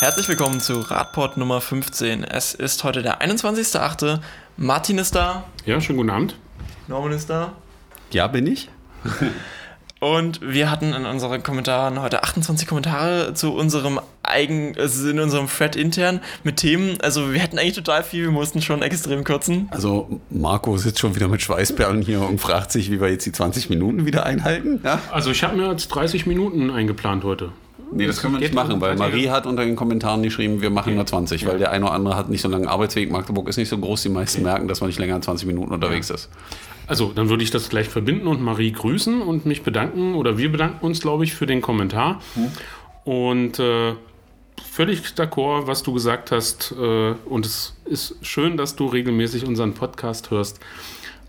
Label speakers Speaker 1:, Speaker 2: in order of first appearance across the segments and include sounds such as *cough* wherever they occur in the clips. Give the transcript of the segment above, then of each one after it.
Speaker 1: Herzlich willkommen zu Radport Nummer 15. Es ist heute der 21.08. Martin ist da.
Speaker 2: Ja, schönen guten Abend.
Speaker 1: Norman ist da.
Speaker 3: Ja, bin ich. *laughs*
Speaker 1: Und wir hatten in unseren Kommentaren heute 28 Kommentare zu unserem eigen, also in unserem Thread intern mit Themen. Also wir hätten eigentlich total viel, wir mussten schon extrem kürzen.
Speaker 3: Also Marco sitzt schon wieder mit Schweißperlen hier und fragt sich, wie wir jetzt die 20 Minuten wieder einhalten. Ja?
Speaker 2: Also ich habe mir jetzt 30 Minuten eingeplant heute.
Speaker 3: Nee, das können wir nicht machen, weil Marie hat unter den Kommentaren geschrieben, wir machen nur 20, weil der eine oder andere hat nicht so einen langen Arbeitsweg. Magdeburg ist nicht so groß, die meisten merken, dass man nicht länger als 20 Minuten unterwegs ist.
Speaker 2: Also dann würde ich das gleich verbinden und Marie grüßen und mich bedanken oder wir bedanken uns, glaube ich, für den Kommentar. Und äh, völlig d'accord, was du gesagt hast. Äh, und es ist schön, dass du regelmäßig unseren Podcast hörst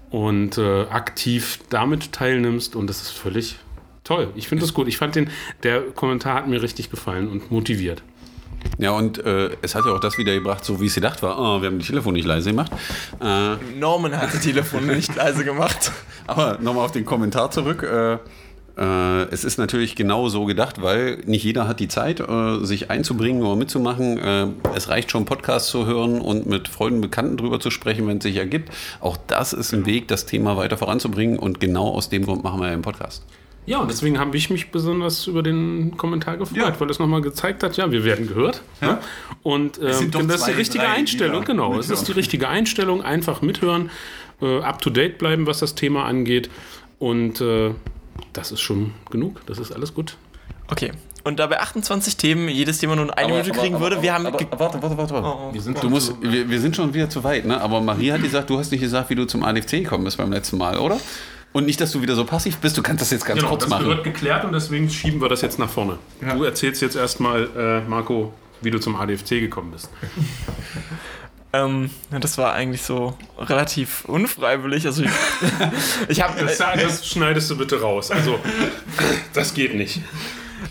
Speaker 2: und äh, aktiv damit teilnimmst. Und das ist völlig toll. Ich finde das gut. Ich fand den, der Kommentar hat mir richtig gefallen und motiviert.
Speaker 3: Ja, und äh, es hat ja auch das wieder gebracht, so wie es gedacht war. Oh, wir haben die Telefon nicht leise gemacht. Äh,
Speaker 1: Norman hat das Telefon nicht leise gemacht. *laughs*
Speaker 3: aber nochmal auf den Kommentar zurück. Äh, äh, es ist natürlich genau so gedacht, weil nicht jeder hat die Zeit, äh, sich einzubringen oder mitzumachen. Äh, es reicht schon, Podcasts zu hören und mit Freunden, und Bekannten drüber zu sprechen, wenn es sich ergibt. Auch das ist ein Weg, das Thema weiter voranzubringen und genau aus dem Grund machen wir einen Podcast.
Speaker 2: Ja, und deswegen habe ich mich besonders über den Kommentar gefreut,
Speaker 3: Ja.
Speaker 2: weil es nochmal gezeigt hat, ja, wir werden gehört.
Speaker 3: Ja.
Speaker 2: Und ähm,
Speaker 3: sind doch
Speaker 2: das ist die richtige
Speaker 3: drei, die
Speaker 2: Einstellung,
Speaker 3: da
Speaker 2: genau. Es ist die richtige Einstellung, einfach mithören, äh, up to date bleiben, was das Thema angeht. Und äh, das ist schon genug, das ist alles gut.
Speaker 1: Okay. Und da bei 28 Themen jedes Thema nur eine Minute kriegen würde, wir haben...
Speaker 3: Aber, warte, warte, warte. warte.
Speaker 1: Oh, oh.
Speaker 2: Wir sind
Speaker 3: Du
Speaker 2: schon
Speaker 3: musst, wir, wir sind schon wieder zu weit, ne? Aber Marie hat gesagt, du hast nicht gesagt, wie du zum ADFC gekommen bist beim letzten Mal, oder? Und nicht, dass du wieder so passiv bist, du kannst das jetzt ganz
Speaker 2: Genau,
Speaker 3: kurz
Speaker 2: das
Speaker 3: machen.
Speaker 2: wird geklärt und deswegen schieben wir das jetzt nach vorne. Du erzählst jetzt erstmal, äh, Marco, wie du zum ADFC gekommen bist. *laughs*
Speaker 1: Ähm, ja, das war eigentlich so relativ unfreiwillig. Also ich, *laughs* *laughs* ich habe...
Speaker 2: Das, das schneidest du bitte raus. Also, das geht nicht.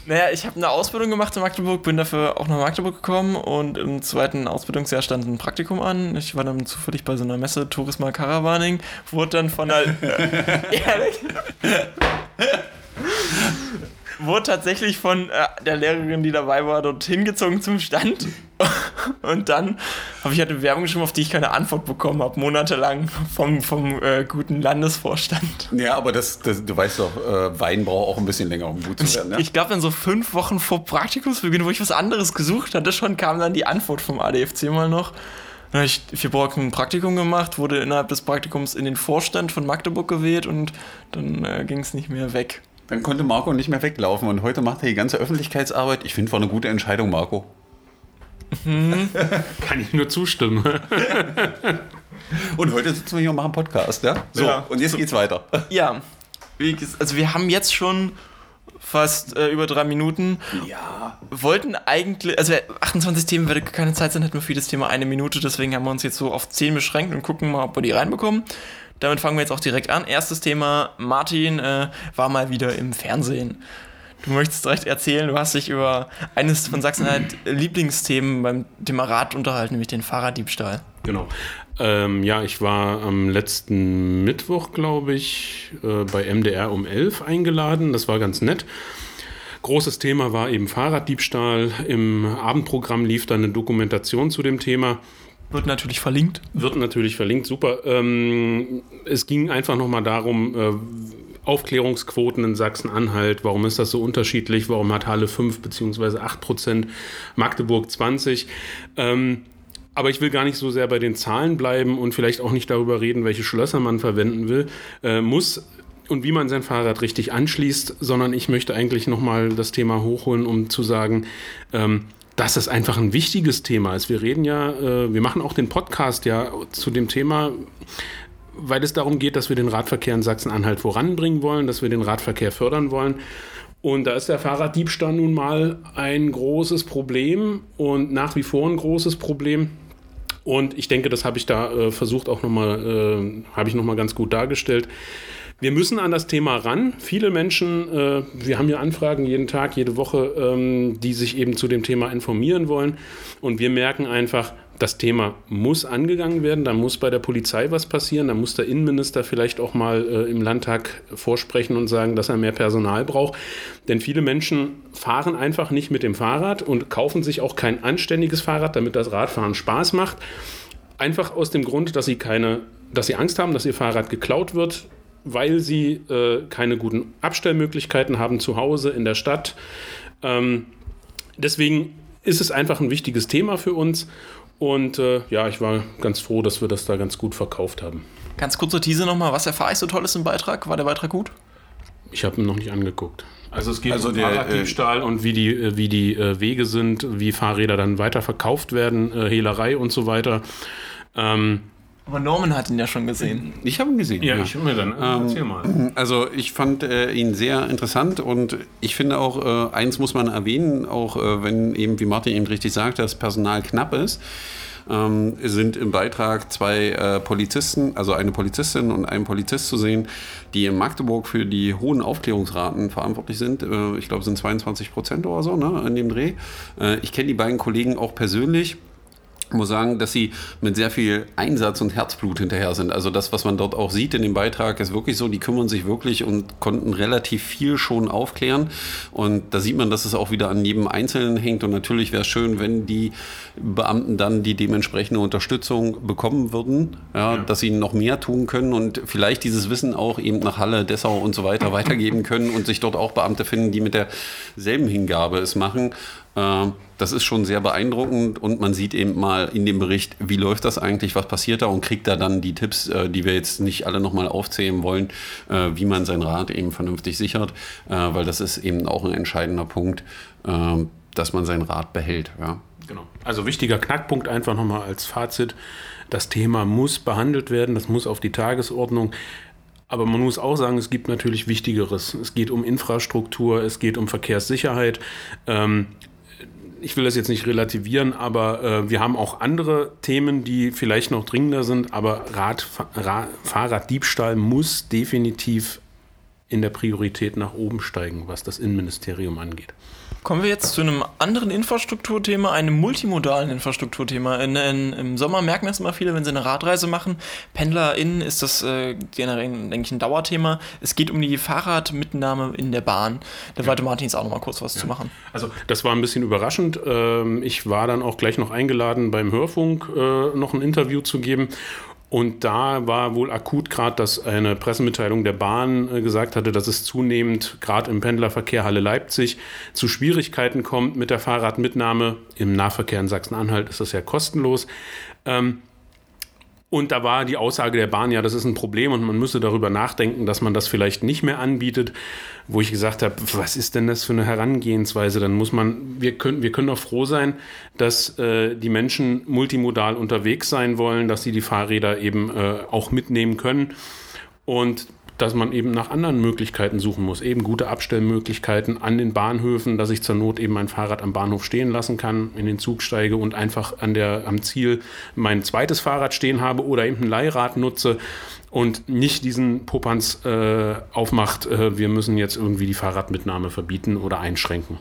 Speaker 1: Naja, ich habe eine Ausbildung gemacht in Magdeburg, bin dafür auch nach Magdeburg gekommen und im zweiten Ausbildungsjahr stand ein Praktikum an. Ich war dann zufällig bei so einer Messe Tourisma Caravaning, wurde dann von der. *laughs* Ehrlich? wurde tatsächlich von äh, der Lehrerin, die dabei war, dort hingezogen zum Stand. Und dann habe ich halt eine Werbung geschrieben, auf die ich keine Antwort bekommen habe, monatelang vom, vom äh, guten Landesvorstand.
Speaker 3: Ja, aber das, das, du weißt doch, äh, Wein braucht auch ein bisschen länger, um gut zu werden. Ne?
Speaker 1: Ich glaube, dann so fünf Wochen vor Praktikumsbeginn, wo ich was anderes gesucht hatte, schon kam dann die Antwort vom ADFC mal noch. Dann habe ich vier Wochen ein Praktikum gemacht, wurde innerhalb des Praktikums in den Vorstand von Magdeburg gewählt und dann äh, ging es nicht mehr weg.
Speaker 3: Dann konnte Marco nicht mehr weglaufen und heute macht er die ganze Öffentlichkeitsarbeit. Ich finde, war eine gute Entscheidung, Marco. *laughs*
Speaker 2: Kann ich nur zustimmen.
Speaker 3: Und heute sitzen wir hier und machen Podcast, ja? So,
Speaker 1: Ja.
Speaker 3: und jetzt geht's weiter.
Speaker 1: Ja, also wir haben jetzt schon fast äh, über drei Minuten.
Speaker 3: Ja.
Speaker 1: Wollten eigentlich, also 28 Themen würde keine Zeit sein, hätten wir für jedes Thema eine Minute, deswegen haben wir uns jetzt so auf 10 beschränkt und gucken mal, ob wir die reinbekommen. Damit fangen wir jetzt auch direkt an. Erstes Thema, Martin äh, war mal wieder im Fernsehen. Du möchtest direkt erzählen, du hast dich über eines von Sachsen-Anhalt Lieblingsthemen beim Thema Rad unterhalten, nämlich den Fahrraddiebstahl.
Speaker 2: Genau. Ähm, ja, ich war am letzten Mittwoch, glaube ich, äh, bei MDR um 11 eingeladen. Das war ganz nett. Großes Thema war eben Fahrraddiebstahl. Im Abendprogramm lief dann eine Dokumentation zu dem Thema.
Speaker 1: Wird natürlich verlinkt.
Speaker 2: Wird natürlich verlinkt, super. Ähm, es ging einfach nochmal darum, äh, Aufklärungsquoten in Sachsen-Anhalt, warum ist das so unterschiedlich, warum hat Halle 5 bzw. 8 Prozent, Magdeburg 20. Ähm, aber ich will gar nicht so sehr bei den Zahlen bleiben und vielleicht auch nicht darüber reden, welche Schlösser man verwenden will, äh, muss und wie man sein Fahrrad richtig anschließt, sondern ich möchte eigentlich nochmal das Thema hochholen, um zu sagen, ähm, dass es einfach ein wichtiges Thema ist. Wir reden ja, äh, wir machen auch den Podcast ja zu dem Thema, weil es darum geht, dass wir den Radverkehr in Sachsen-Anhalt voranbringen wollen, dass wir den Radverkehr fördern wollen. Und da ist der Fahrraddiebstahl nun mal ein großes Problem und nach wie vor ein großes Problem. Und ich denke, das habe ich da äh, versucht auch nochmal, äh, habe ich nochmal ganz gut dargestellt. Wir müssen an das Thema ran. Viele Menschen, äh, wir haben ja Anfragen jeden Tag, jede Woche, ähm, die sich eben zu dem Thema informieren wollen. Und wir merken einfach, das Thema muss angegangen werden, da muss bei der Polizei was passieren, da muss der Innenminister vielleicht auch mal äh, im Landtag vorsprechen und sagen, dass er mehr Personal braucht. Denn viele Menschen fahren einfach nicht mit dem Fahrrad und kaufen sich auch kein anständiges Fahrrad, damit das Radfahren Spaß macht. Einfach aus dem Grund, dass sie keine, dass sie Angst haben, dass ihr Fahrrad geklaut wird, weil sie äh, keine guten Abstellmöglichkeiten haben zu Hause in der Stadt. Ähm, deswegen ist es einfach ein wichtiges Thema für uns und äh, ja, ich war ganz froh, dass wir das da ganz gut verkauft haben.
Speaker 1: Ganz kurze Tease nochmal, was erfahre ich so Tolles im Beitrag? War der Beitrag gut?
Speaker 2: Ich habe ihn noch nicht angeguckt. Also es geht
Speaker 3: Also
Speaker 2: um
Speaker 3: der,
Speaker 2: Fahrraddiebstahl und wie die, äh, wie die äh, Wege sind, wie Fahrräder dann weiter verkauft werden, äh, Hehlerei und so weiter. Ähm,
Speaker 1: Aber Norman hat ihn ja schon gesehen.
Speaker 3: Ich habe ihn gesehen.
Speaker 2: ja, ich mir dann.
Speaker 3: Ähm,
Speaker 2: erzähl mal.
Speaker 3: Also ich fand äh, ihn sehr interessant und ich finde auch, äh, eins muss man erwähnen, auch äh, wenn eben, wie Martin eben richtig sagt, das Personal knapp ist, ähm, sind im Beitrag zwei äh, Polizisten, also eine Polizistin und ein Polizist zu sehen, die in Magdeburg für die hohen Aufklärungsraten verantwortlich sind. Äh, ich glaube, es sind 22 Prozent oder so ne, in dem Dreh. Äh, ich kenne die beiden Kollegen auch persönlich. Ich muss sagen, dass sie mit sehr viel Einsatz und Herzblut hinterher sind. Also das, was man dort auch sieht in dem Beitrag, ist wirklich so, die kümmern sich wirklich und konnten relativ viel schon aufklären. Und da sieht man, dass es auch wieder an jedem Einzelnen hängt. Und natürlich wäre es schön, wenn die Beamten dann die dementsprechende Unterstützung bekommen würden, ja, dass sie noch mehr tun können und vielleicht dieses Wissen auch eben nach Halle, Dessau und so weiter weitergeben können und sich dort auch Beamte finden, die mit derselben Hingabe es machen. Ähm, Das ist schon sehr beeindruckend und man sieht eben mal in dem Bericht, wie läuft das eigentlich, was passiert da und kriegt da dann die Tipps, äh, die wir jetzt nicht alle nochmal aufzählen wollen, äh, wie man sein Rad eben vernünftig sichert, äh, weil das ist eben auch ein entscheidender Punkt, äh, dass man sein Rad behält. Ja.
Speaker 2: Genau. Also wichtiger Knackpunkt einfach nochmal als Fazit. Das Thema muss behandelt werden, das muss auf die Tagesordnung. Aber man muss auch sagen, es gibt natürlich Wichtigeres. Es geht um Infrastruktur, es geht um Verkehrssicherheit. Ähm, ich will das jetzt nicht relativieren, aber äh, wir haben auch andere Themen, die vielleicht noch dringender sind. Aber Rad, Ra Fahrraddiebstahl muss definitiv in der Priorität nach oben steigen, was das Innenministerium angeht.
Speaker 1: Kommen wir jetzt zu einem anderen Infrastrukturthema, einem multimodalen Infrastrukturthema. In, in, Im Sommer merken das immer viele, wenn sie eine Radreise machen. PendlerInnen ist das äh, generell, denke ich, ein Dauerthema. Es geht um die Fahrradmitnahme in der Bahn. Da wollte Martin jetzt auch noch mal kurz was zu machen.
Speaker 2: Also das war ein bisschen überraschend. Ähm, Ich war dann auch gleich noch eingeladen, beim Hörfunk äh, noch ein Interview zu geben. Und da war wohl akut gerade, dass eine Pressemitteilung der Bahn äh, gesagt hatte, dass es zunehmend gerade im Pendlerverkehr Halle Leipzig zu Schwierigkeiten kommt mit der Fahrradmitnahme. Im Nahverkehr in Sachsen-Anhalt ist das ja kostenlos. Ähm, und da war die Aussage der Bahn, ja, das ist ein Problem und man müsse darüber nachdenken, dass man das vielleicht nicht mehr anbietet. Wo ich gesagt habe, was ist denn das für eine Herangehensweise? Dann muss man, wir können, wir können doch froh sein, dass äh, die Menschen multimodal unterwegs sein wollen, dass sie die Fahrräder eben äh, auch mitnehmen können. Und dass man eben nach anderen Möglichkeiten suchen muss. Eben gute Abstellmöglichkeiten an den Bahnhöfen, dass ich zur Not eben mein Fahrrad am Bahnhof stehen lassen kann, in den Zug steige und einfach an der, am Ziel mein zweites Fahrrad stehen habe oder eben ein Leihrad nutze und nicht diesen Popanz äh, aufmacht, äh, wir müssen jetzt irgendwie die Fahrradmitnahme verbieten oder einschränken.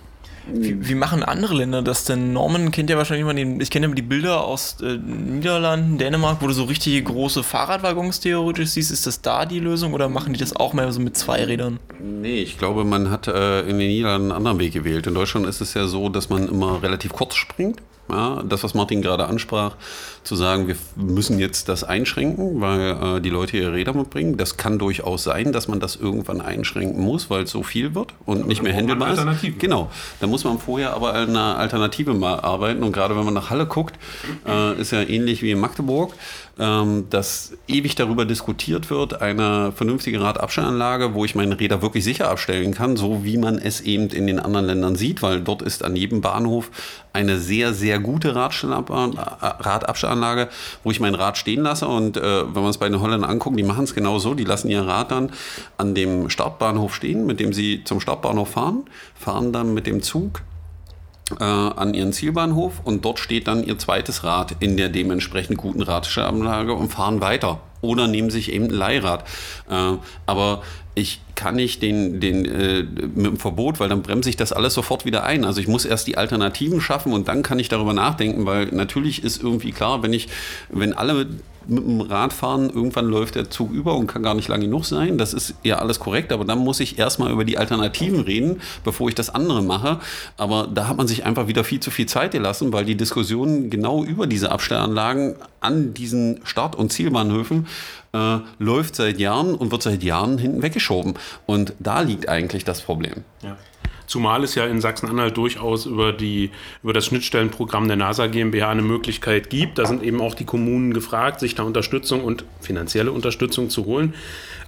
Speaker 1: Wie, wie machen andere Länder das denn? Norman kennt ja wahrscheinlich immer den, ich kenne ja die Bilder aus äh, Niederlanden, Dänemark, wo du so richtig große Fahrradwaggons theoretisch siehst. Ist das da die Lösung oder machen die das auch mehr so mit zwei Rädern?
Speaker 3: Nee, ich glaube, man hat äh, in den Niederlanden einen anderen Weg gewählt. In Deutschland ist es ja so, dass man immer relativ kurz springt. Ja, das, was Martin gerade ansprach, zu sagen, wir müssen jetzt das einschränken, weil äh, die Leute ihre Räder mitbringen. Das kann durchaus sein, dass man das irgendwann einschränken muss, weil es so viel wird und nicht mehr handelbar ist. Genau. Da muss man vorher aber an einer Alternative mal arbeiten. Und gerade wenn man nach Halle guckt, äh, ist ja ähnlich wie in Magdeburg, ähm, dass ewig darüber diskutiert wird, eine vernünftige Radabstellanlage, wo ich meine Räder wirklich sicher abstellen kann, so wie man es eben in den anderen Ländern sieht, weil dort ist an jedem Bahnhof eine sehr, sehr gute Radstellab- Radabstellanlage, wo ich mein Rad stehen lasse. Und äh, wenn man es bei den Holländern anguckt, die machen es genau so, die lassen ihr Rad dann an dem Startbahnhof stehen, mit dem sie zum Startbahnhof fahren, fahren dann mit dem Zug äh, an ihren Zielbahnhof und dort steht dann ihr zweites Rad in der dementsprechend guten Radstellanlage und fahren weiter. oder nehmen sich eben ein Leihrad. Äh, aber ich kann nicht den, den äh, mit dem Verbot, weil dann bremse ich das alles sofort wieder ein. Also ich muss erst die Alternativen schaffen und dann kann ich darüber nachdenken, weil natürlich ist irgendwie klar, wenn ich, wenn alle mit dem Radfahren, irgendwann läuft der Zug über und kann gar nicht lang genug sein. Das ist ja alles korrekt, aber dann muss ich erstmal über die Alternativen reden, bevor ich das andere mache. Aber da hat man sich einfach wieder viel zu viel Zeit gelassen, weil die Diskussion genau über diese Abstellanlagen an diesen Start- und Zielbahnhöfen äh, läuft seit Jahren und wird seit Jahren hinten weggeschoben. Und da liegt eigentlich das Problem.
Speaker 2: Ja. Zumal es ja in Sachsen-Anhalt durchaus über, die, über das Schnittstellenprogramm der NASA GmbH eine Möglichkeit gibt. Da sind eben auch die Kommunen gefragt, sich da Unterstützung und finanzielle Unterstützung zu holen.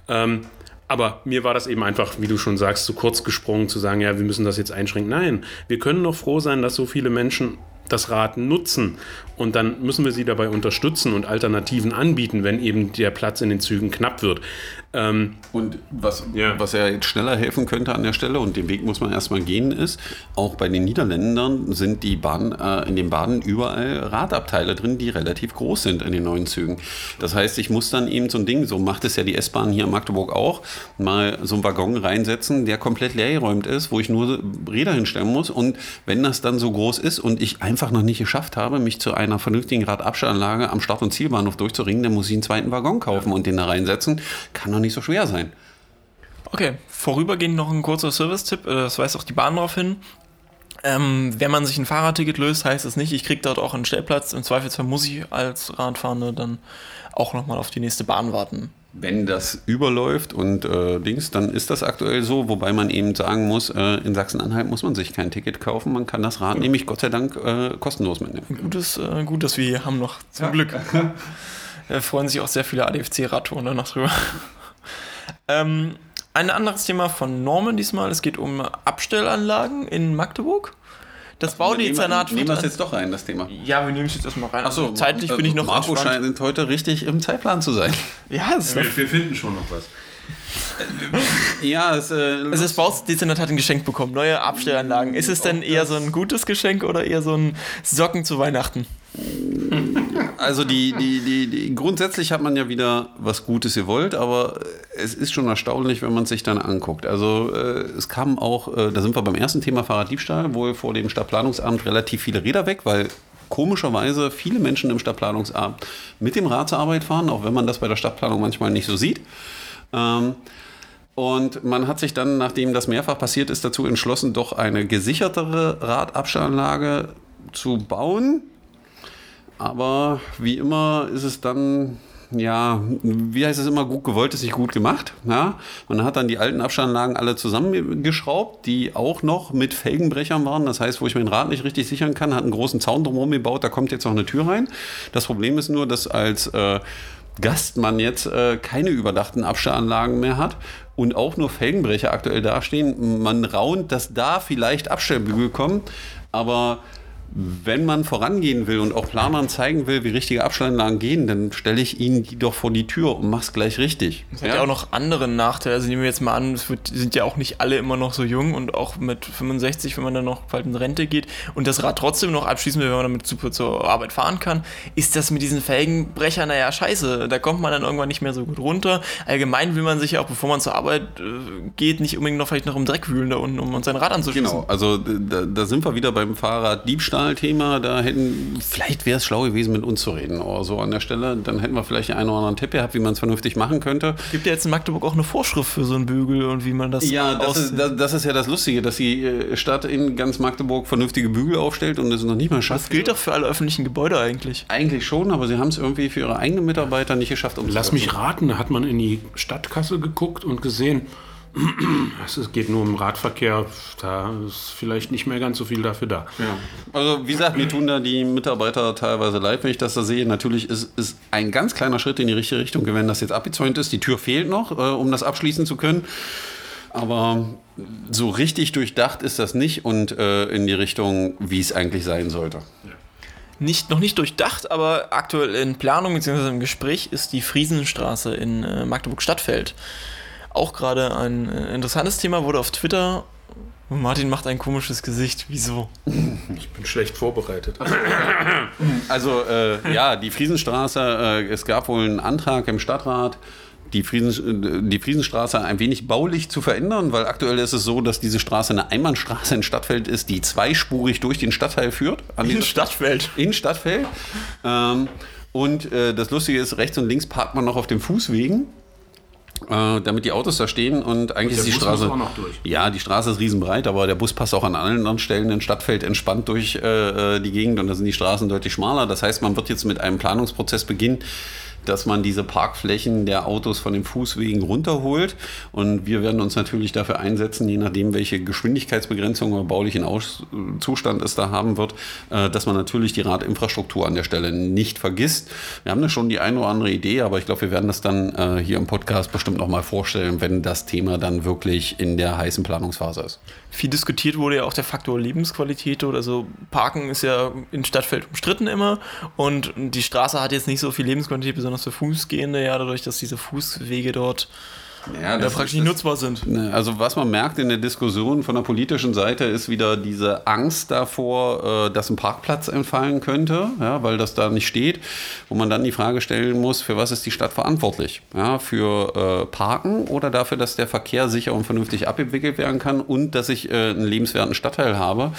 Speaker 2: Ähm, aber mir war das eben einfach, wie du schon sagst, zu kurz gesprungen, zu sagen, ja, wir müssen das jetzt einschränken. Nein, wir können noch froh sein, dass so viele Menschen das Rad nutzen. Und dann müssen wir sie dabei unterstützen und Alternativen anbieten, wenn eben der Platz in den Zügen knapp wird.
Speaker 3: Ähm, und was, ja. was ja jetzt schneller helfen könnte an der Stelle, und den Weg muss man erstmal gehen, ist, auch bei den Niederländern sind die Bahn, äh, in den Bahnen überall Radabteile drin, die relativ groß sind in den neuen Zügen. Das heißt, ich muss dann eben so ein Ding, so macht es ja die S-Bahn hier in Magdeburg auch, mal so einen Waggon reinsetzen, der komplett leergeräumt ist, wo ich nur Räder hinstellen muss. Und wenn das dann so groß ist und ich einfach noch nicht geschafft habe, mich zu einer vernünftigen Radabstellanlage am Start- und Zielbahnhof durchzuringen, dann muss ich einen zweiten Waggon kaufen und den da reinsetzen. Kann doch nicht so schwer sein.
Speaker 1: Okay, vorübergehend noch ein kurzer Service-Tipp, äh, das weist auch die Bahn darauf hin. Ähm, wenn man sich ein Fahrradticket löst, heißt es nicht, ich kriege dort auch einen Stellplatz. Im Zweifelsfall muss ich als Radfahrende dann auch nochmal auf die nächste Bahn warten.
Speaker 3: Wenn das überläuft und äh, Dings, dann ist das aktuell so, wobei man eben sagen muss, äh, in Sachsen-Anhalt muss man sich kein Ticket kaufen, man kann das Rad ja. nämlich Gott sei Dank äh, kostenlos mitnehmen.
Speaker 1: Gutes, äh, gut, dass wir hier haben noch, zum ja. Glück. da *laughs* freuen sich auch sehr viele ADFC-Radtouren noch drüber. *laughs* ähm, ein anderes Thema von Norman diesmal, es geht um Abstellanlagen in Magdeburg. Das Baudezernat
Speaker 3: Nehmen wir es jetzt doch rein, das Thema.
Speaker 1: Ja, wir nehmen es jetzt erstmal rein.
Speaker 3: Achso,
Speaker 1: also zeitlich äh, bin ich noch
Speaker 3: Marco scheint heute richtig im Zeitplan zu sein.
Speaker 2: Ja, es wir, wir finden schon noch was.
Speaker 1: Ja, es, äh, also das Baudezernat hat ein Geschenk bekommen, neue Abstellanlagen. Ist es denn eher so ein gutes Geschenk oder eher so ein Socken zu Weihnachten?
Speaker 3: Also die, die, die, die, grundsätzlich hat man ja wieder was Gutes gewollt, aber es ist schon erstaunlich, wenn man sich dann anguckt. Also äh, es kam auch, äh, da sind wir beim ersten Thema Fahrraddiebstahl, wohl vor dem Stadtplanungsamt relativ viele Räder weg, weil komischerweise viele Menschen im Stadtplanungsamt mit dem Rad zur Arbeit fahren, auch wenn man das bei der Stadtplanung manchmal nicht so sieht. Ähm, und man hat sich dann, nachdem das mehrfach passiert ist, dazu entschlossen, doch eine gesichertere Radabstellanlage zu bauen aber wie immer ist es dann, ja, wie heißt es immer, gut gewollt ist nicht gut gemacht. Ja? Man hat dann die alten Abstandanlagen alle zusammengeschraubt, die auch noch mit Felgenbrechern waren. Das heißt, wo ich mein Rad nicht richtig sichern kann, hat einen großen Zaun drumherum gebaut, da kommt jetzt noch eine Tür rein. Das Problem ist nur, dass als äh, Gast man jetzt äh, keine überdachten Abstellanlagen mehr hat und auch nur Felgenbrecher aktuell dastehen. Man raunt, dass da vielleicht Abstellbügel kommen, aber wenn man vorangehen will und auch Planern zeigen will, wie richtige Abstellanlagen gehen, dann stelle ich ihnen die doch vor die Tür und mach's gleich richtig.
Speaker 1: Es hat ja? ja auch noch andere Nachteile. Also nehmen wir jetzt mal an, es wird, sind ja auch nicht alle immer noch so jung und auch mit 65, wenn man dann noch bald in Rente geht und das Rad trotzdem noch abschließen will, wenn man damit super zur Arbeit fahren kann, ist das mit diesen Felgenbrechern, naja, scheiße. Da kommt man dann irgendwann nicht mehr so gut runter. Allgemein will man sich ja auch, bevor man zur Arbeit äh, geht, nicht unbedingt noch vielleicht noch im Dreck wühlen da unten, um sein Rad anzuschließen.
Speaker 3: Genau, also da, da sind wir wieder beim Fahrrad Diebstahl Thema, da hätten, vielleicht wäre es schlau gewesen, mit uns zu reden oder so an der Stelle. Dann hätten wir vielleicht einen oder anderen Tipp gehabt, wie man es vernünftig machen könnte.
Speaker 1: Gibt ja jetzt in Magdeburg auch eine Vorschrift für so einen Bügel und wie man das
Speaker 3: Ja, das ist, das, das ist, ja das Lustige, dass die äh, Stadt in ganz Magdeburg vernünftige Bügel aufstellt und es noch nicht mal schafft.
Speaker 1: Das gilt doch für alle öffentlichen Gebäude eigentlich.
Speaker 3: Eigentlich schon, aber sie haben es irgendwie für ihre eigenen Mitarbeiter nicht geschafft.
Speaker 2: Um Lass mich raten, da hat man in die Stadtkasse geguckt und gesehen, es geht nur um Radverkehr, da ist vielleicht nicht mehr ganz so viel dafür da.
Speaker 3: Ja. Also wie gesagt, mir tun da die Mitarbeiter teilweise leid, wenn ich das da sehe. Natürlich ist es ein ganz kleiner Schritt in die richtige Richtung, wenn das jetzt abgezäunt ist. Die Tür fehlt noch, äh, um das abschließen zu können. Aber so richtig durchdacht ist das nicht und äh, in die Richtung, wie es eigentlich sein sollte.
Speaker 1: Nicht, noch nicht durchdacht, aber aktuell in Planung bzw. im Gespräch ist die Friesenstraße in äh, Magdeburg-Stadtfeld auch gerade ein äh, interessantes Thema, wurde auf Twitter Martin macht ein komisches Gesicht. Wieso? *laughs*
Speaker 2: Ich bin schlecht vorbereitet. *laughs*
Speaker 3: Also äh, ja, die Friesenstraße, äh, es gab wohl einen Antrag im Stadtrat, die, Friesen, die Friesenstraße ein wenig baulich zu verändern, weil aktuell ist es so, dass diese Straße eine Einbahnstraße in Stadtfeld ist, die zweispurig durch den Stadtteil führt.
Speaker 1: In Stadtfeld.
Speaker 3: In Stadtfeld. Ähm, und äh, das Lustige ist, rechts und links parkt man noch auf den Fußwegen. Äh, damit die Autos da stehen und eigentlich ist die
Speaker 2: Bus
Speaker 3: Straße. Ja, die Straße ist riesenbreit, aber der Bus passt auch an allen anderen Stellen in Stadtfeld entspannt durch äh, die Gegend und da sind die Straßen deutlich schmaler. Das heißt, man wird jetzt mit einem Planungsprozess beginnen, dass man diese Parkflächen der Autos von den Fußwegen runterholt. Und wir werden uns natürlich dafür einsetzen, je nachdem, welche Geschwindigkeitsbegrenzung oder baulichen Aus Zustand es da haben wird, äh, dass man natürlich die Radinfrastruktur an der Stelle nicht vergisst. Wir haben da schon die eine oder andere Idee, aber ich glaube, wir werden das dann äh, hier im Podcast bestimmt nochmal vorstellen, wenn das Thema dann wirklich in der heißen Planungsphase ist.
Speaker 1: Viel diskutiert wurde ja auch der Faktor Lebensqualität oder so. Parken ist ja in Stadtfeld umstritten immer und die Straße hat jetzt nicht so viel Lebensqualität, besonders für Fußgehende, ja, dadurch, dass diese Fußwege dort
Speaker 3: Ja,
Speaker 1: ja, praktisch nicht nutzbar sind.
Speaker 3: Ne, Also was man merkt in der Diskussion von der politischen Seite ist wieder diese Angst davor, äh, dass ein Parkplatz entfallen könnte, ja, weil das da nicht steht, wo man dann die Frage stellen muss, für was ist die Stadt verantwortlich? Ja, für äh, Parken oder dafür, dass der Verkehr sicher und vernünftig abgewickelt werden kann und dass ich äh, einen lebenswerten Stadtteil habe.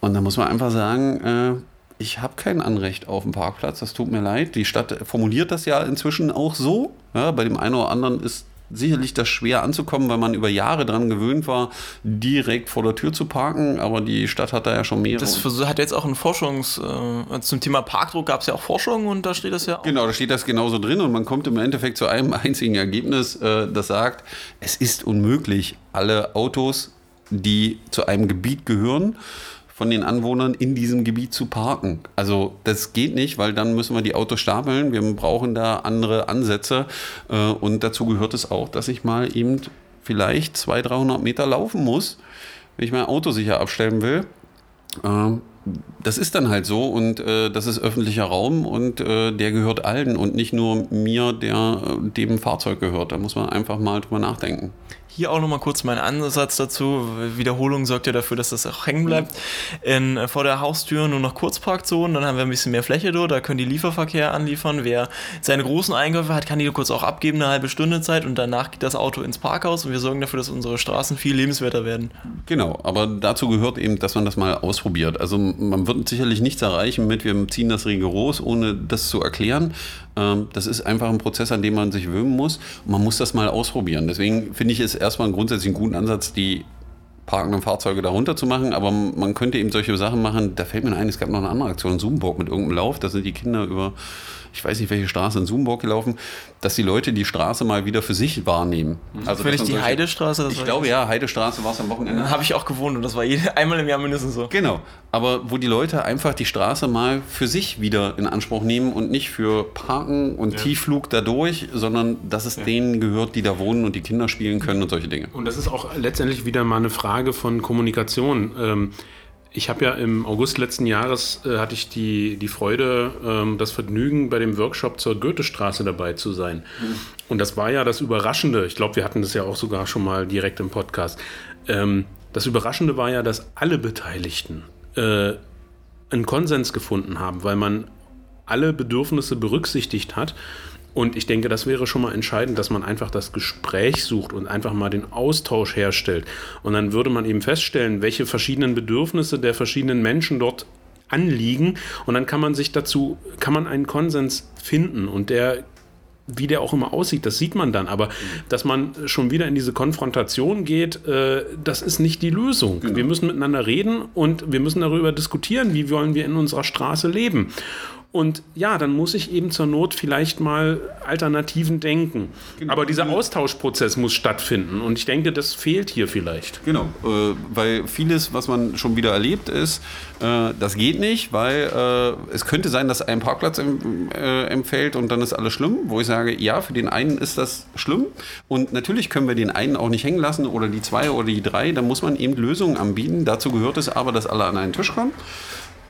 Speaker 3: Und da muss man einfach sagen, äh, ich habe kein Anrecht auf einen Parkplatz, das tut mir leid. Die Stadt formuliert das ja inzwischen auch so. Ja, bei dem einen oder anderen ist sicherlich das schwer anzukommen, weil man über Jahre daran gewöhnt war, direkt vor der Tür zu parken. Aber die Stadt hat da ja schon mehrere.
Speaker 1: Das hat jetzt auch ein Forschungs... Äh, zum Thema Parkdruck gab es ja auch Forschung und da steht das ja auch.
Speaker 3: Genau, da steht das genauso drin und man kommt im Endeffekt zu einem *laughs* einzigen Ergebnis, äh, das sagt, es ist unmöglich, alle Autos, die zu einem Gebiet gehören, von den Anwohnern in diesem Gebiet zu parken. Also das geht nicht, weil dann müssen wir die Autos stapeln. Wir brauchen da andere Ansätze äh, und dazu gehört es auch, dass ich mal eben vielleicht 200, 300 Meter laufen muss, wenn ich mein Auto sicher abstellen will. Ähm, das ist dann halt so und äh, das ist öffentlicher Raum und äh, der gehört allen und nicht nur mir, der dem Fahrzeug gehört. Da muss man einfach mal drüber nachdenken.
Speaker 1: Hier auch nochmal kurz mein Ansatz dazu. Wiederholung sorgt ja dafür, dass das auch hängen bleibt. In, äh, vor der Haustür nur noch Kurzparkzonen, dann haben wir ein bisschen mehr Fläche dort, da können die Lieferverkehr anliefern. Wer seine großen Einkäufe hat, kann die kurz auch abgeben, eine halbe Stunde Zeit und danach geht das Auto ins Parkhaus und wir sorgen dafür, dass unsere Straßen viel lebenswerter werden.
Speaker 3: Genau, aber dazu gehört eben, dass man das mal ausprobiert. Also man wird sicherlich nichts erreichen mit, wir ziehen das rigoros, ohne das zu erklären. Ähm, das ist einfach ein Prozess, an dem man sich gewöhnen muss. Man muss das mal ausprobieren. Deswegen finde ich es erstmal einen grundsätzlich guten Ansatz, die parkenden Fahrzeuge da runter zu machen, aber man könnte eben solche Sachen machen. Da fällt mir ein, es gab noch eine andere Aktion in Sumburg mit irgendeinem Lauf. Da sind die Kinder über, ich weiß nicht welche Straße in Sumburg gelaufen, dass die Leute die Straße mal wieder für sich wahrnehmen. Also
Speaker 1: Für
Speaker 3: dass
Speaker 1: nicht
Speaker 3: man
Speaker 1: die
Speaker 3: solche-
Speaker 1: Heidestraße, das
Speaker 3: Ich glaube ja, Heidestraße war es am Wochenende.
Speaker 1: habe ich auch gewohnt und das war jede, einmal im Jahr mindestens so.
Speaker 3: Genau, aber wo die Leute einfach die Straße mal für sich wieder in Anspruch nehmen und nicht für Parken und Tiefflug dadurch, sondern dass es denen gehört, die da wohnen und die Kinder spielen können und solche Dinge.
Speaker 2: Und das ist auch letztendlich wieder mal eine Frage von Kommunikation. Ähm, ich habe ja im August letzten Jahres äh, hatte ich die, die Freude, ähm, das Vergnügen, bei dem Workshop zur Goethestraße dabei zu sein. Und das war ja das Überraschende. Ich glaube, wir hatten das ja auch sogar schon mal direkt im Podcast. Ähm, das Überraschende war ja, dass alle Beteiligten äh, einen Konsens gefunden haben, weil man alle Bedürfnisse berücksichtigt hat. Und ich denke, das wäre schon mal entscheidend, dass man einfach das Gespräch sucht und einfach mal den Austausch herstellt. Und dann würde man eben feststellen, welche verschiedenen Bedürfnisse der verschiedenen Menschen dort anliegen. Und dann kann man sich dazu, kann man einen Konsens finden. Und der wie der auch immer aussieht, das sieht man dann. Aber dass man schon wieder in diese Konfrontation geht, äh, das ist nicht die Lösung. Wir müssen miteinander reden und wir müssen darüber diskutieren, wie wollen wir in unserer Straße leben. Und ja, dann muss ich eben zur Not vielleicht mal Alternativen denken. Aber dieser Austauschprozess muss stattfinden. Und ich denke, das fehlt hier vielleicht.
Speaker 3: Genau, äh, weil vieles, was man schon wieder erlebt, ist, äh, das geht nicht, weil äh, es könnte sein, dass ein Parkplatz em, äh, empfällt und dann ist alles schlimm, wo ich sage, ja, für den einen ist das schlimm und natürlich können wir den einen auch nicht hängen lassen oder die zwei oder die drei, da muss man eben Lösungen anbieten. Dazu gehört es aber, dass alle an einen Tisch kommen.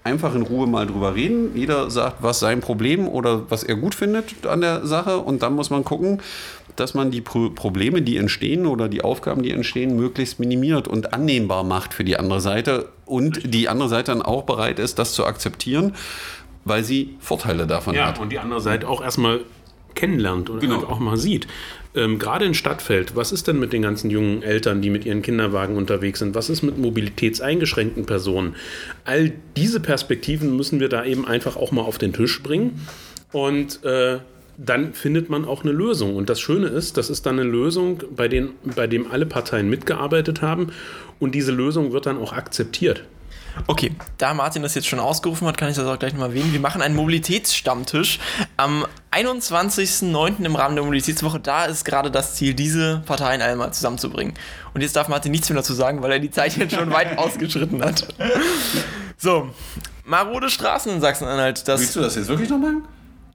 Speaker 3: Einfach in Ruhe mal drüber reden. Jeder sagt, was sein Problem oder was er gut findet an der Sache. Und dann muss man gucken, dass man die Pro Probleme, die entstehen oder die Aufgaben, die entstehen, möglichst minimiert und annehmbar macht für die andere Seite und die andere Seite dann auch bereit ist, das zu akzeptieren, weil sie Vorteile davon
Speaker 2: Ja,
Speaker 3: hat.
Speaker 2: und die andere Seite auch erstmal kennenlernt oder
Speaker 3: Genau.
Speaker 2: halt auch mal sieht. Ähm, Gerade in Stadtfeld, was ist denn mit den ganzen jungen Eltern, die mit ihren Kinderwagen unterwegs sind? Was ist mit mobilitätseingeschränkten Personen? All diese Perspektiven müssen wir da eben einfach auch mal auf den Tisch bringen. Und äh, dann findet man auch eine Lösung. Und das Schöne ist, das ist dann eine Lösung, bei, den, bei dem alle Parteien mitgearbeitet haben. Und diese Lösung wird dann auch akzeptiert.
Speaker 1: Okay, da Martin das jetzt schon ausgerufen hat, kann ich das auch gleich nochmal erwähnen. Wir machen einen Mobilitätsstammtisch am 21.09. im Rahmen der Mobilitätswoche. Da ist gerade das Ziel, diese Parteien einmal zusammenzubringen. Und jetzt darf Martin nichts mehr dazu sagen, weil er die Zeit jetzt schon weit *laughs* ausgeschritten hat. So, marode Straßen in Sachsen-Anhalt.
Speaker 3: Willst du das jetzt wirklich noch machen?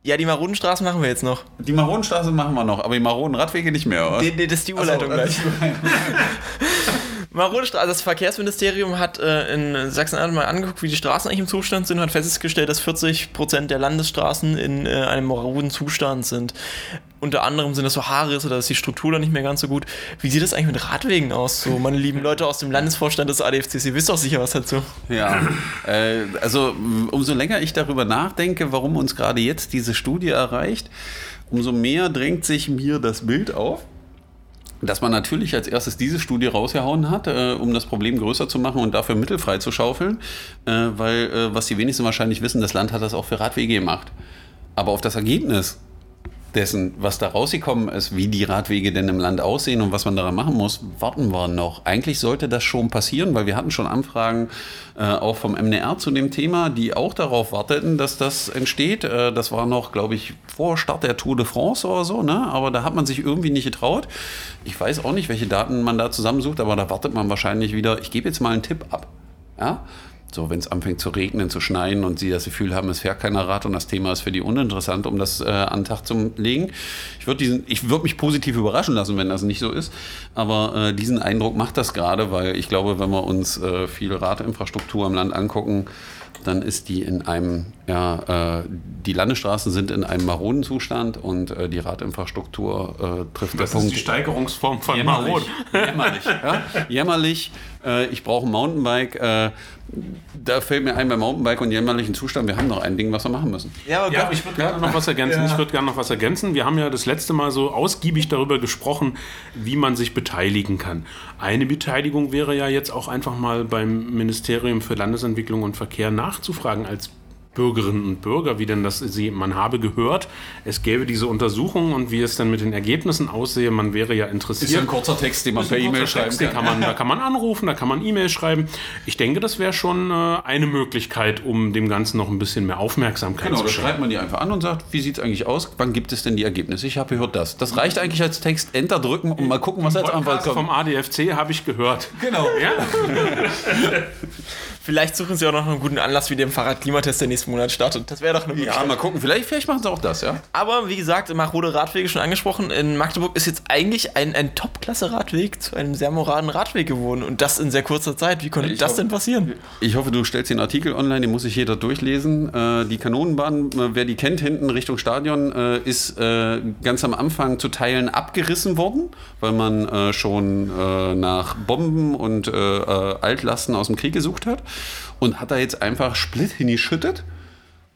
Speaker 1: ja, die maroden Straßen machen wir jetzt noch.
Speaker 3: Die Maronenstraße machen wir noch, aber die Maronenradwege nicht mehr, oder?
Speaker 1: Nee, nee, das ist die Urleitung gleich. *laughs* Marode Straße, das Verkehrsministerium hat äh, in Sachsen-Anhalt mal angeguckt, wie die Straßen eigentlich im Zustand sind und hat festgestellt, dass 40% der Landesstraßen in äh, einem maroden Zustand sind. Unter anderem sind das so Haarrisse, da ist die Struktur dann nicht mehr ganz so gut. Wie sieht das eigentlich mit Radwegen aus? So, meine lieben Leute aus dem Landesvorstand des ADFCC, ihr wisst doch sicher was dazu.
Speaker 3: Ja, äh, also umso länger ich darüber nachdenke, warum uns gerade jetzt diese Studie erreicht, umso mehr drängt sich mir das Bild auf, dass man natürlich als erstes diese Studie rausgehauen hat, äh, um das Problem größer zu machen und dafür Mittel frei zu schaufeln, äh, weil, äh, was die wenigsten wahrscheinlich wissen, das Land hat das auch für Radwege gemacht. Aber auf das Ergebnis dessen, was da rausgekommen ist, wie die Radwege denn im Land aussehen und was man daran machen muss, warten wir noch. Eigentlich sollte das schon passieren, weil wir hatten schon Anfragen äh, auch vom MNR zu dem Thema, die auch darauf warteten, dass das entsteht. Äh, das war noch, glaube ich, vor Start der Tour de France oder so, ne? aber da hat man sich irgendwie nicht getraut. Ich weiß auch nicht, welche Daten man da zusammensucht, aber da wartet man wahrscheinlich wieder. Ich gebe jetzt mal einen Tipp ab. Ja? So, wenn es anfängt zu regnen, zu schneien und sie das Gefühl haben, es fährt keiner Rad und das Thema ist für die uninteressant, um das äh, an den Tag zu legen. Ich würde würde mich positiv überraschen lassen, wenn das nicht so ist. Aber äh, diesen Eindruck macht das gerade, weil ich glaube, wenn wir uns äh, viel Radinfrastruktur im Land angucken, dann ist die in einem, ja, äh, die Landesstraßen sind in einem maroden Zustand und äh, die Radinfrastruktur äh, trifft
Speaker 2: Das
Speaker 3: der
Speaker 2: ist die Steigerungsform von
Speaker 3: Jämmerlich.
Speaker 2: Marot.
Speaker 3: Jämmerlich. Ja? *laughs* Jämmerlich. Äh, ich brauche ein Mountainbike. Äh, da fällt mir ein beim Mountainbike und jämmerlichen Zustand. Wir haben noch ein Ding, was wir machen müssen.
Speaker 1: Ja, aber
Speaker 2: Ja, ich würde gerne noch was ergänzen. Ich würde gerne noch was ergänzen. Wir haben ja das letzte Mal so ausgiebig darüber gesprochen, wie man sich beteiligen kann. Eine Beteiligung wäre ja jetzt auch einfach mal beim Ministerium für Landesentwicklung und Verkehr nachzufragen als Bürgerinnen und Bürger, wie denn das sie, man habe gehört, es gäbe diese Untersuchung und wie es dann mit den Ergebnissen aussehe, man wäre ja interessiert.
Speaker 3: kurzer Text, den man
Speaker 2: Das ist ein kurzer Text, den kann man, da kann man anrufen, da kann man E-Mail schreiben. Ich denke, das wäre schon äh, eine Möglichkeit, um dem Ganzen noch ein bisschen mehr Aufmerksamkeit
Speaker 3: Genau,
Speaker 2: zu
Speaker 3: da
Speaker 2: schenken.
Speaker 3: schreibt man die einfach an und sagt, wie sieht es eigentlich aus? Wann gibt es denn die Ergebnisse? Ich habe gehört das. Das reicht eigentlich als Text, Enter drücken und mal gucken, was als Antwort
Speaker 2: Podcast
Speaker 3: kommt.
Speaker 2: vom ADFC habe ich gehört.
Speaker 3: Genau.
Speaker 2: Ja? *laughs*
Speaker 1: vielleicht suchen sie auch noch einen guten Anlass, wie der Fahrradklimatest der nächsten Monat startet. Das wäre doch eine
Speaker 3: Ja,
Speaker 1: Möglichkeit.
Speaker 3: mal gucken. Vielleicht, vielleicht machen sie auch das, ja?
Speaker 1: Aber wie gesagt, marode Radwege schon angesprochen, in Magdeburg ist jetzt eigentlich ein, ein Top-Klasse-Radweg zu einem sehr moraden Radweg geworden. Und das in sehr kurzer Zeit. Wie konnte
Speaker 3: Ich
Speaker 1: das
Speaker 3: hoffe-
Speaker 1: denn passieren?
Speaker 3: Ich hoffe, du stellst den Artikel online, den muss sich jeder durchlesen. Äh, die Kanonenbahn, äh, wer die kennt, hinten Richtung Stadion, äh, ist äh, ganz am Anfang zu Teilen abgerissen worden, weil man äh, schon äh, nach Bomben und Altlasten aus dem Krieg gesucht hat und hat da jetzt einfach Split hingeschüttet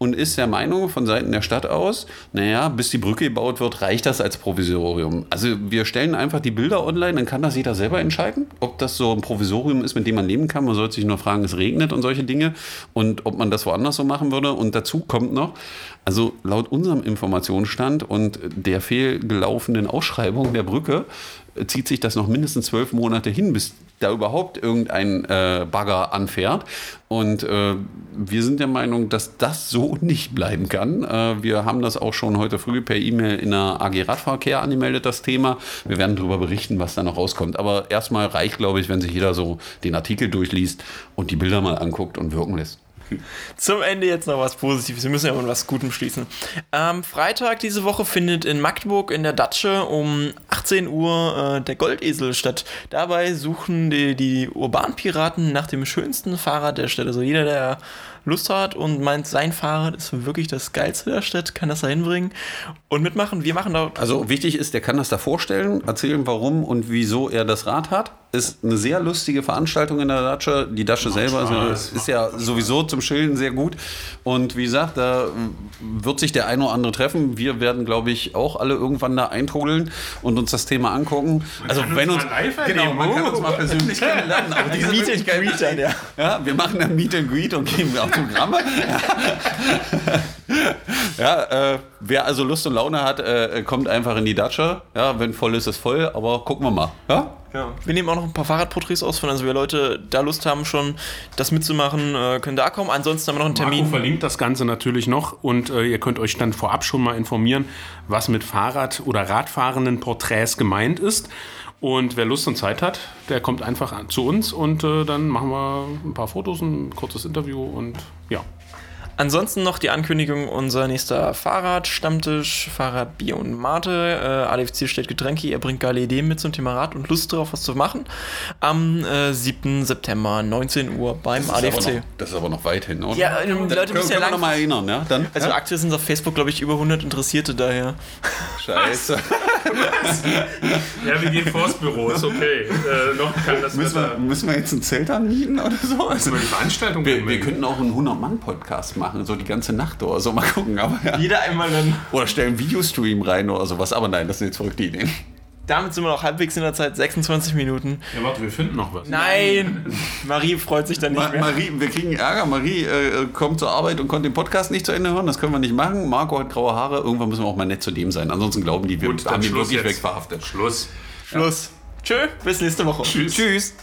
Speaker 3: und ist der Meinung von Seiten der Stadt aus, naja, bis die Brücke gebaut wird, reicht das als Provisorium. Also wir stellen einfach die Bilder online, dann kann das jeder selber entscheiden, ob das so ein Provisorium ist, mit dem man leben kann. Man sollte sich nur fragen, es regnet und solche Dinge und ob man das woanders so machen würde. Und dazu kommt noch, also laut unserem Informationsstand und der fehlgelaufenen Ausschreibung der Brücke äh, zieht sich das noch mindestens zwölf Monate hin, bis da überhaupt irgendein äh, Bagger anfährt. Und äh, wir sind der Meinung, dass das so *laughs* nicht bleiben kann. Äh, wir haben das auch schon heute früh per E-Mail in der AG Radverkehr angemeldet, das Thema. Wir werden darüber berichten, was da noch rauskommt. Aber erstmal reicht, glaube ich, wenn sich jeder so den Artikel durchliest und die Bilder mal anguckt und wirken lässt.
Speaker 1: Zum Ende jetzt noch was Positives. Wir müssen ja mit was Gutem schließen. Am Freitag diese Woche findet in Magdeburg in der Datsche um 18 Uhr äh, der Goldesel statt. Dabei suchen die, die Urbanpiraten nach dem schönsten Fahrrad der Stadt. Also jeder, der Lust hat und meint, sein Fahrrad ist wirklich das Geilste der Stadt, kann das da hinbringen und mitmachen. Wir machen da.
Speaker 3: Also wichtig ist, der kann das da vorstellen, erzählen, warum und wieso er das Rad hat. Ist eine sehr lustige Veranstaltung in der Datsche. Die Datsche selber
Speaker 2: Spaß,
Speaker 3: ist, ist ja sowieso zum Chillen sehr gut. Und wie gesagt, da wird sich der ein oder andere treffen. Wir werden, glaube ich, auch alle irgendwann da eintrudeln und uns das Thema angucken. Also
Speaker 2: kann
Speaker 3: wenn
Speaker 2: uns
Speaker 3: uns
Speaker 2: mal live
Speaker 3: genau, man kann uns mal persönlich *laughs* kennenlernen. Aber diese
Speaker 1: Meet and Greet dann, ja.
Speaker 3: ja, wir machen ein Meet and Greet und geben Autogramme. *laughs* *laughs* *laughs* ja, äh, wer also Lust und Laune hat, äh, kommt einfach in die Datsche. Ja, wenn voll ist, ist voll, aber gucken wir mal. Ja?
Speaker 1: Ja. Wir nehmen auch noch ein paar Fahrradporträts aus von, also wer Leute da Lust haben, schon das mitzumachen, äh, können da kommen. Ansonsten haben wir noch einen
Speaker 2: Marco
Speaker 1: Termin.
Speaker 2: verlinkt das Ganze natürlich noch und äh, ihr könnt euch dann vorab schon mal informieren, was mit Fahrrad- oder Radfahrenden Porträts gemeint ist. Und wer Lust und Zeit hat, der kommt einfach zu uns und äh, dann machen wir ein paar Fotos, ein kurzes Interview und ja.
Speaker 1: Ansonsten noch die Ankündigung, unser nächster Fahrradstammtisch, Fahrrad Bier und Mate. Äh, ADFC stellt Getränke, er bringt geile Ideen mit zum Thema Rad und Lust darauf, was zu machen. Am äh, 7. September, 19 Uhr beim
Speaker 3: Das
Speaker 1: ADFC.
Speaker 3: noch, das ist aber noch weit hin, oder?
Speaker 1: Ja, die Leute müssen ja lang-
Speaker 3: noch mal erinnern, ja? Dann?
Speaker 1: Also
Speaker 3: ja?
Speaker 1: aktuell sind auf Facebook, glaube ich, über 100 Interessierte daher.
Speaker 3: Scheiße. *laughs*
Speaker 2: Ja, wir gehen vors Büro, ist okay. Äh, noch kann das
Speaker 3: Müssen wir, müssen wir jetzt ein Zelt anmieten oder so? Also,
Speaker 2: die Veranstaltung
Speaker 3: wir, wir könnten auch einen 100-Mann-Podcast machen, so die ganze Nacht oder so. Mal gucken. Aber, ja.
Speaker 1: Jeder einmal dann.
Speaker 3: Oder stellen einen Videostream rein oder sowas. Aber nein, das sind jetzt verrückte Ideen.
Speaker 1: Damit sind wir noch halbwegs in der Zeit, 26 Minuten.
Speaker 2: Ja, warte, wir finden noch was.
Speaker 1: Nein! *laughs* Marie freut sich dann nicht
Speaker 3: Ma
Speaker 1: mehr.
Speaker 3: Marie, wir kriegen Ärger. Marie äh, kommt zur Arbeit und konnte den Podcast nicht zu Ende hören. Das können wir nicht machen. Marco hat graue Haare. Irgendwann müssen wir auch mal nett zu dem sein. Ansonsten glauben die, wir
Speaker 2: Gut,
Speaker 3: haben ihn wirklich
Speaker 2: jetzt.
Speaker 3: wegverhaftet.
Speaker 2: Schluss.
Speaker 1: Schluss. Tschö, bis nächste Woche.
Speaker 3: Tschüss.